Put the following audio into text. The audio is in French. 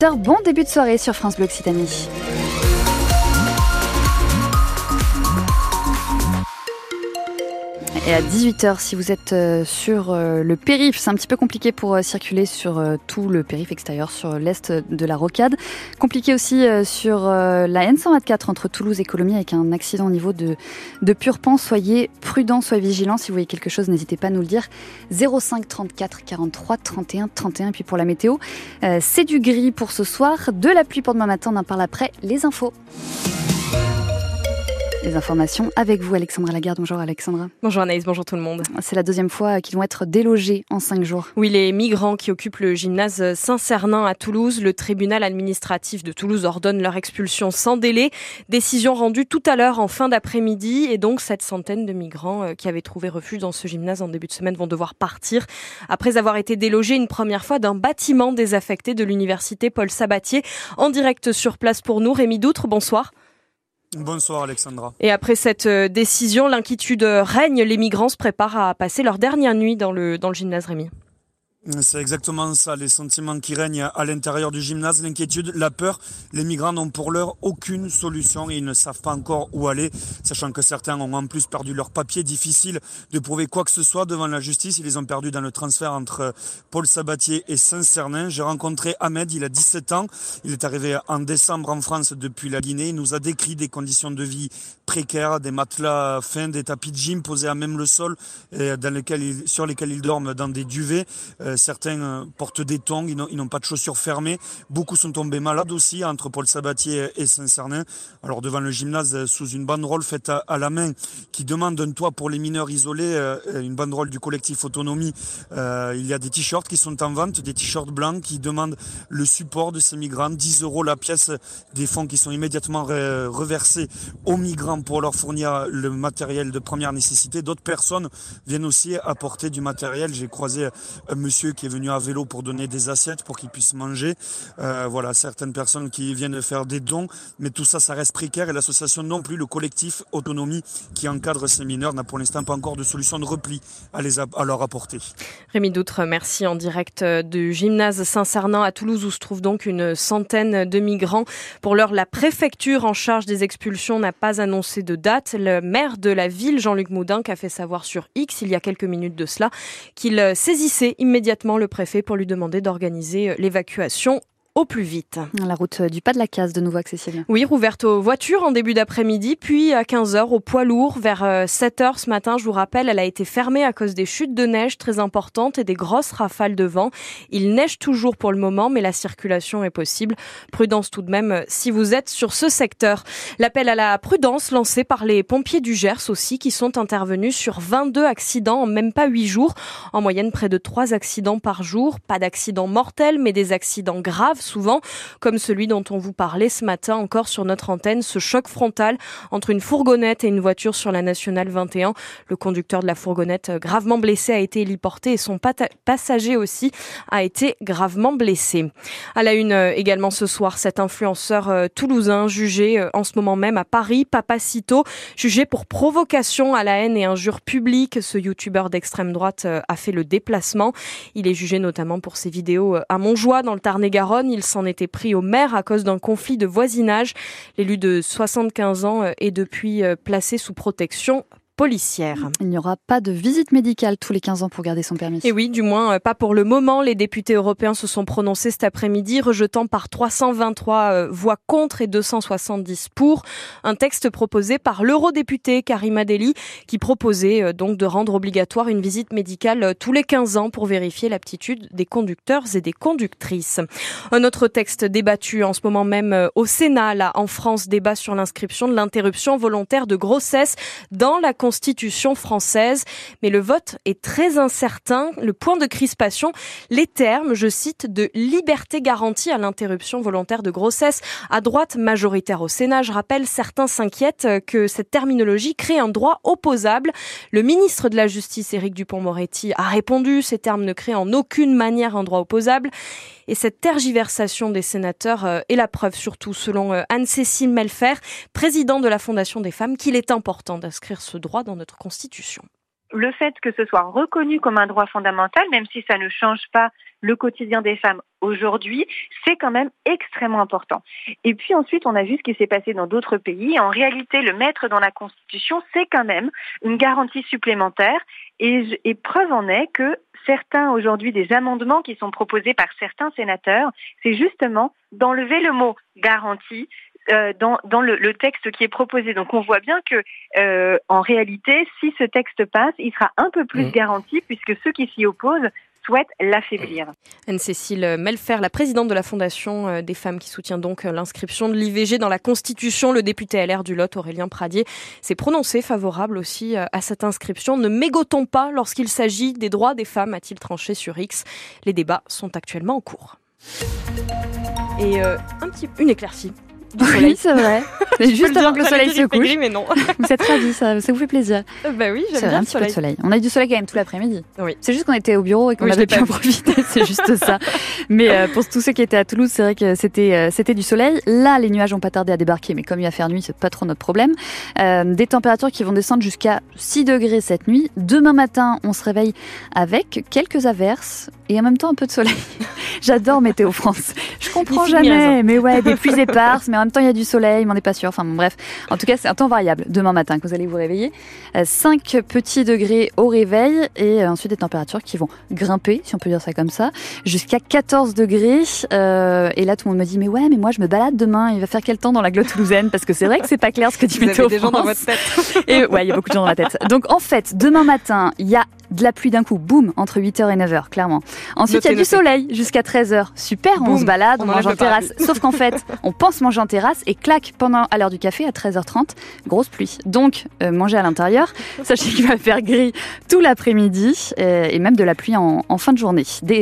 Bon début de soirée sur France Bleu Occitanie. Et à 18h, si vous êtes euh, sur euh, le périph', c'est un petit peu compliqué pour euh, circuler sur tout le périph' extérieur, sur l'est de la rocade. Compliqué aussi sur la N124 entre Toulouse et Colomiers avec un accident au niveau de, de Purpan. Soyez prudents, soyez vigilants. Si vous voyez quelque chose, n'hésitez pas à nous le dire. 05 34 43 31 31. Et puis pour la météo, c'est du gris pour ce soir, de la pluie pour demain matin. On en parle après. Les infos. Les informations avec vous, Alexandra Lagarde. Bonjour Alexandra. Bonjour Anaïs, bonjour tout le monde. C'est la deuxième fois qu'ils vont être délogés en cinq jours. Oui, les migrants qui occupent le gymnase Saint-Cernin à Toulouse, le tribunal administratif de Toulouse ordonne leur expulsion sans délai. Décision rendue tout à l'heure en fin d'après-midi et donc cette centaine de migrants euh, qui avaient trouvé refuge dans ce gymnase en début de semaine vont devoir partir après avoir été délogés une première fois d'un bâtiment désaffecté de l'université Paul Sabatier. En direct sur place pour nous, Rémi Doutre, bonsoir. Bonsoir Alexandra. Et après cette euh, décision, l'inquiétude règne. Les migrants se préparent à passer leur dernière nuit dans le, dans le gymnase Rémi. C'est exactement ça, les sentiments qui règnent à l'intérieur du gymnase, l'inquiétude, la peur. Les migrants n'ont pour l'heure aucune solution et ils ne savent pas encore où aller, sachant que certains ont en plus perdu leur papier. Difficile de prouver quoi que ce soit devant la justice. Ils les ont perdus dans le transfert entre Paul Sabatier et Saint-Cernin. J'ai rencontré Ahmed, il a 17 ans. Il est arrivé en décembre en France depuis la Guinée. Il nous a décrit des conditions de vie précaires, des matelas fins, des tapis de gym posés à même le sol, sur lesquels ils dorment dans des duvets. Euh, certains euh, portent des tongs, ils n'ont pas de chaussures fermées. Beaucoup sont tombés malades aussi entre Paul Sabatier et Saint-Cernin. Alors devant le gymnase, euh, sous une banderole faite à, la main qui demande un toit pour les mineurs isolés, une banderole du collectif Autonomie, il y a des t-shirts qui sont en vente, des t-shirts blancs qui demandent le support de ces migrants, 10 euros la pièce, des fonds qui sont immédiatement reversés aux migrants pour leur fournir le matériel de première nécessité. D'autres personnes viennent aussi apporter du matériel. J'ai croisé un monsieur qui est venu à vélo pour donner des assiettes pour qu'ils puissent manger. Euh, voilà, certaines personnes qui viennent faire des dons, mais tout ça, ça reste précaire et l'association non plus, le collectif Autonomie qui encadre ces mineurs n'a pour l'instant pas encore de solution de repli à, les à leur apporter. Rémi Doutre, merci en direct du gymnase Saint-Cernin à Toulouse où se trouve donc une centaine de migrants. Pour l'heure, la préfecture en charge des expulsions n'a pas annoncé de date. Le maire de la ville, Jean-Luc Moudin, a fait savoir sur X il y a quelques minutes de cela qu'il saisissait immédiatement immédiatement le préfet pour lui demander d'organiser euh, l'évacuation au plus vite. La route du pas de la case de nouveau accessible. Oui, rouverte aux voitures en début d'après-midi, puis à 15h aux poids lourds. Vers 7h euh, ce matin, je vous rappelle, elle a été fermée à cause des chutes de neige très importantes et des grosses rafales de vent. Il neige toujours pour le moment, mais la circulation est possible. Prudence tout de même euh, si vous êtes sur ce secteur. L'appel à la prudence lancé par les pompiers du Gers aussi, qui sont intervenus sur 22 accidents en même pas 8 jours. En moyenne, près de 3 accidents par jour. Pas d'accidents mortels, mais des accidents graves souvent, comme celui dont on vous parlait ce matin encore sur notre antenne, ce choc frontal entre une fourgonnette et une voiture sur la nationale 21. Le conducteur de la fourgonnette euh, gravement blessé a été héliporté et son passager aussi a été gravement blessé. À la une euh, également ce soir, cet influenceur euh, toulousain jugé en ce moment même à Paris, Papacito, jugé pour provocation à la haine et injure publique. Ce youtubeur d'extrême droite a fait le déplacement. Il est jugé notamment pour ses vidéos à Montjoie dans le Tarn-et-Garonne il s'en était pris au maire à cause d'un conflit de voisinage. L'élu de 75 ans est depuis euh, placé sous protection policière. Il n'y aura pas de visite médicale tous les 15 ans pour garder son permis. Et oui, du moins euh, pas pour le moment. Les députés européens se sont prononcés cet après-midi, rejetant par 323 euh, voix contre et 270 pour un texte proposé par l'eurodéputé Karima Deli qui proposait euh, donc de rendre obligatoire une visite médicale tous les 15 ans pour vérifier l'aptitude des conducteurs et des conductrices. Un autre texte débattu en ce moment même au Sénat, là, en France, débat sur l'inscription de l'interruption volontaire de grossesse dans la Constitution française. Mais le vote est très incertain. Le point de crispation, les termes, je cite, de liberté garantie à l'interruption volontaire de grossesse. À droite, majoritaire au Sénat, je rappelle, certains s'inquiètent que cette terminologie crée un droit opposable. Le ministre de la Justice, Éric Dupont-Moretti, a répondu, ces termes ne créent en aucune manière un droit opposable. Et cette tergiversation des sénateurs euh, est la preuve, surtout selon euh, Anne-Cécile Melfer, présidente de la Fondation des femmes, qu'il est important d'inscrire ce droit dans notre Constitution. le fait que ce soit reconnu comme un droit fondamental, même si ça ne change pas le quotidien des femmes aujourd'hui, c'est quand même extrêmement important. Et puis ensuite, on a vu ce qui s'est passé dans d'autres pays. En réalité, le mettre dans la Constitution, c'est quand même une garantie supplémentaire. Et, preuve en est que certains aujourd'hui des amendements qui sont proposés par certains sénateurs, c'est justement d'enlever le mot garantie euh, dans, dans le, le, texte qui est proposé. Donc on voit bien que euh, en réalité, si ce texte passe, il sera un peu plus mmh. garanti puisque ceux qui s'y opposent souhaitent l'affaiblir. Anne-Cécile Melfer, la présidente de la Fondation euh, des femmes qui soutient donc l'inscription de l'IVG dans la Constitution, le député LR du Lot, Aurélien Pradier, s'est prononcé favorable aussi à cette inscription. Ne mégotons pas lorsqu'il s'agit des droits des femmes, a-t-il tranché sur X. Les débats sont actuellement en cours. Et euh, un petit, une éclaircie oui, c'est vrai. Mais juste avant que le soleil se couche. mais non. vous êtes ravis, ça, ça vous fait plaisir. Euh, bah oui, j'aime bien un petit peu de soleil. On a eu du soleil quand même tout l'après-midi. Oui. C'est juste qu'on était au bureau et qu'on avait pu en profiter. c'est juste ça. Mais euh, pour tous ceux qui étaient à Toulouse, c'est vrai que c'était euh, c'était du soleil. Là, les nuages ont pas tardé à débarquer, mais comme il va faire nuit, c'est pas trop notre problème. Euh, des températures qui vont descendre jusqu'à 6 degrés cette nuit. Demain matin, on se réveille avec quelques averses et en même temps un peu de soleil. J'adore Météo France. Je comprends jamais, mais ouais, des pluies éparses, mais en même temps il y a du soleil, mais on n'est pas sûr. Enfin bon, bref, en tout cas c'est un temps variable. Demain matin, que vous allez vous réveiller, 5 euh, petits degrés au réveil et euh, ensuite des températures qui vont grimper, si on peut dire ça comme ça, jusqu'à 14 degrés. Euh, et là tout le monde me dit mais ouais, mais moi je me balade demain. Il va faire quel temps dans la glotte toulousaine? Parce que c'est vrai que c'est pas clair ce que dit vous Météo avez des France. gens dans votre tête. et ouais, il y a beaucoup de gens dans ma tête. Donc en fait, demain matin, il y a de la pluie d'un coup, boum, entre 8h et 9h, clairement. Ensuite, il y a du soleil jusqu'à 13h. Super, on se balade, on, mange en terrasse. Sauf qu'en fait, on pense manger en terrasse et claque pendant à l'heure du café à 13h30, grosse pluie. Donc, euh, manger à l'intérieur, sachez qu'il va faire gris tout l'après-midi euh, et même de la pluie en, en fin de journée. Des